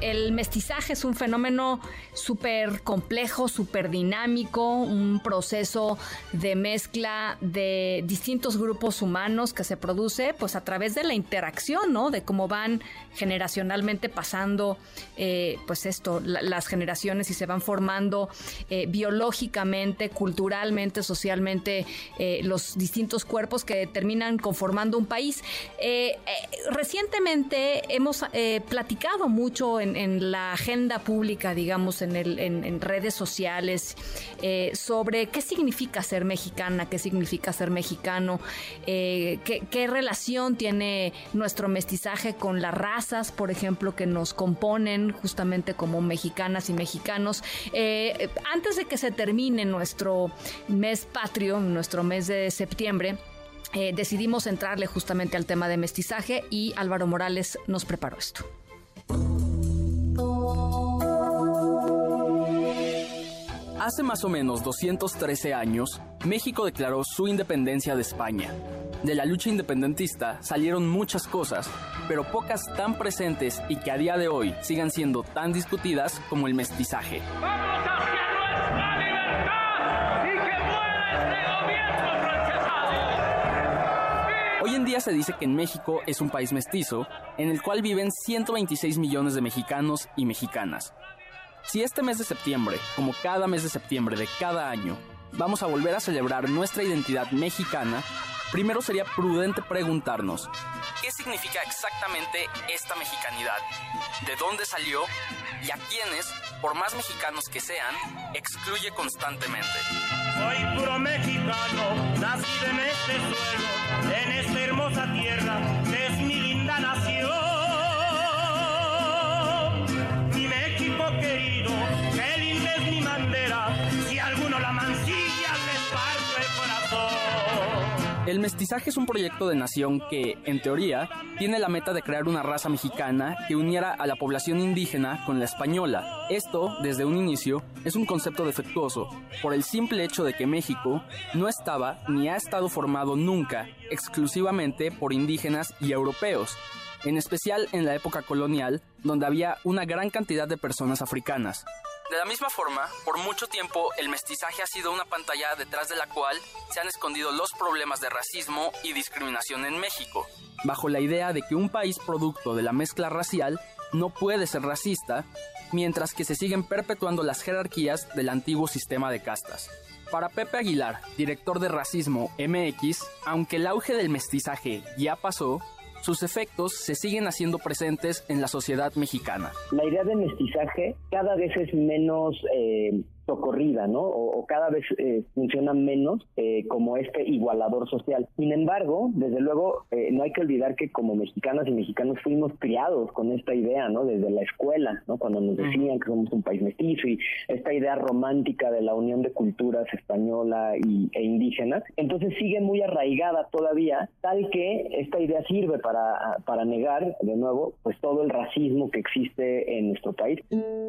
el mestizaje es un fenómeno súper complejo, súper dinámico, un proceso de mezcla de distintos grupos humanos que se produce pues a través de la interacción, ¿no? De cómo van generacionalmente pasando eh, pues esto, las generaciones y se van formando eh, biológicamente, culturalmente, socialmente eh, los distintos cuerpos que terminan conformando un país. recientemente hemos platicado mucho en en, la agenda pública, digamos, en, redes sociales, eh, sobre qué significa ser mexicana, qué significa ser mexicano, eh, qué, relación tiene nuestro mestizaje con las razas, por ejemplo, que nos componen justamente como mexicanas y mexicanos. Eh, antes de que se termine nuestro mes patrio, nuestro mes de septiembre, decidimos entrarle justamente al tema de mestizaje y Álvaro Morales nos preparó esto. Hace más o menos 213 años, México declaró su independencia de España. De la lucha independentista salieron muchas cosas, pero pocas tan presentes y que a día de hoy sigan siendo tan discutidas como el mestizaje. ¡Vamos hacia nuestra libertad! ¡Y que este Hoy en día se dice que en México es un país mestizo, en el cual viven 126 millones de mexicanos y mexicanas, si este mes de septiembre, como cada mes de septiembre de cada año, vamos a volver a celebrar nuestra identidad mexicana, primero sería prudente preguntarnos, ¿qué significa exactamente esta mexicanidad? ¿De dónde salió? ¿Y a quiénes, por más mexicanos que sean, excluye constantemente? Soy puro mexicano, nacido en este suelo, en esta hermosa tierra, que mi linda nación. El mestizaje es un proyecto de nación que, en teoría, tiene la meta de crear una raza mexicana que uniera a la población indígena con la española. Esto, desde un inicio, es un concepto defectuoso, por el simple hecho de que México no estaba ni ha estado formado nunca exclusivamente por indígenas y europeos, en especial en la época colonial, donde había una gran cantidad de personas africanas. De la misma forma, por mucho tiempo el mestizaje ha sido una pantalla detrás de la cual se han escondido los problemas de racismo y discriminación en México, bajo la idea de que un país producto de la mezcla racial no puede ser racista, mientras que se siguen perpetuando las jerarquías del antiguo sistema de castas. Para Pepe Aguilar, director de Racismo MX, aunque el auge del mestizaje ya pasó, sus efectos se siguen haciendo presentes en la sociedad mexicana. La idea de mestizaje cada vez es menos eh, socorrida, ¿no? O, cada vez eh, funciona menos eh, como este igualador social. Sin embargo, desde luego, eh, no hay que olvidar que como mexicanas y mexicanos fuimos criados con esta idea, ¿no? Desde la escuela, ¿no? Cuando nos decían que somos un país mestizo y esta idea romántica de la unión de culturas española y, e indígena. Entonces sigue muy arraigada todavía, tal que esta idea sirve para, para negar, de nuevo, pues todo el racismo que existe en nuestro país.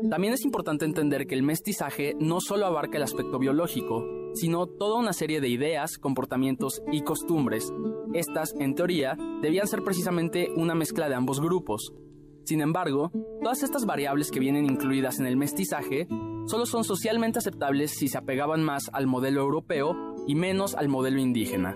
También es importante entender que el mestizaje no solo abarca el aspecto biológico, sino toda una serie de ideas, comportamientos y costumbres. Estas, en teoría, debían ser precisamente una mezcla de ambos grupos. Sin embargo, todas estas variables que vienen incluidas en el mestizaje solo son socialmente aceptables si se apegaban más al modelo europeo y menos al modelo indígena.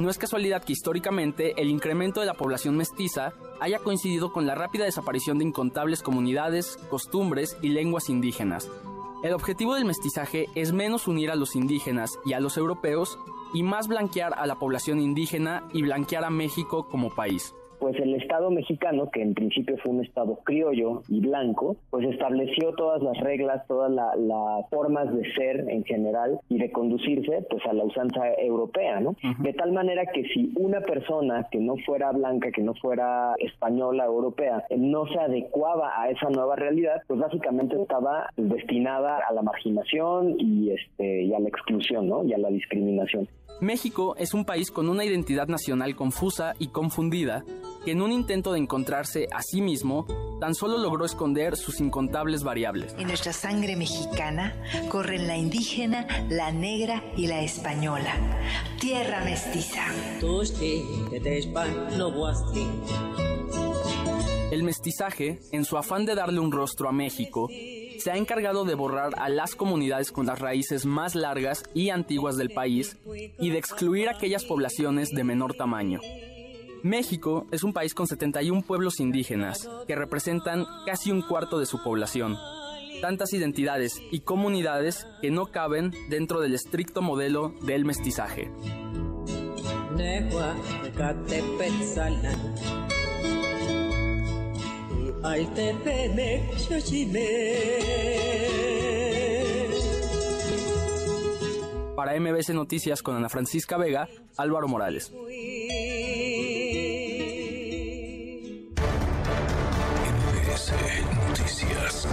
No es casualidad que históricamente el incremento de la población mestiza haya coincidido con la rápida desaparición de incontables comunidades, costumbres y lenguas indígenas. El objetivo del mestizaje es menos unir a los indígenas y a los europeos y más blanquear a la población indígena y blanquear a México como país pues el Estado mexicano, que en principio fue un Estado criollo y blanco, pues estableció todas las reglas, todas las formas de ser en general y de conducirse pues a la usanza europea, ¿no? De tal manera que si una persona que no fuera blanca, que no fuera española europea, no se adecuaba a esa nueva realidad, pues básicamente estaba destinada a la marginación y este y a la exclusión, ¿no? Y a la discriminación. México es un país con una identidad nacional confusa y confundida que en un intento de encontrarse a sí mismo tan solo logró esconder sus incontables variables. En nuestra sangre mexicana corren la indígena, la negra y la española. Tierra mestiza. El mestizaje, en su afán de darle un rostro a México, se ha encargado de borrar a las comunidades con las raíces más largas y antiguas del país y de excluir aquellas poblaciones de menor tamaño. México es un país con 71 pueblos indígenas, que representan casi un cuarto de su población. Tantas identidades y comunidades que no caben dentro del estricto modelo del mestizaje. 알때빼맥 펴지네 Para MBC Noticias con Ana Francisca Vega, Álvaro Morales. MBC Noticias.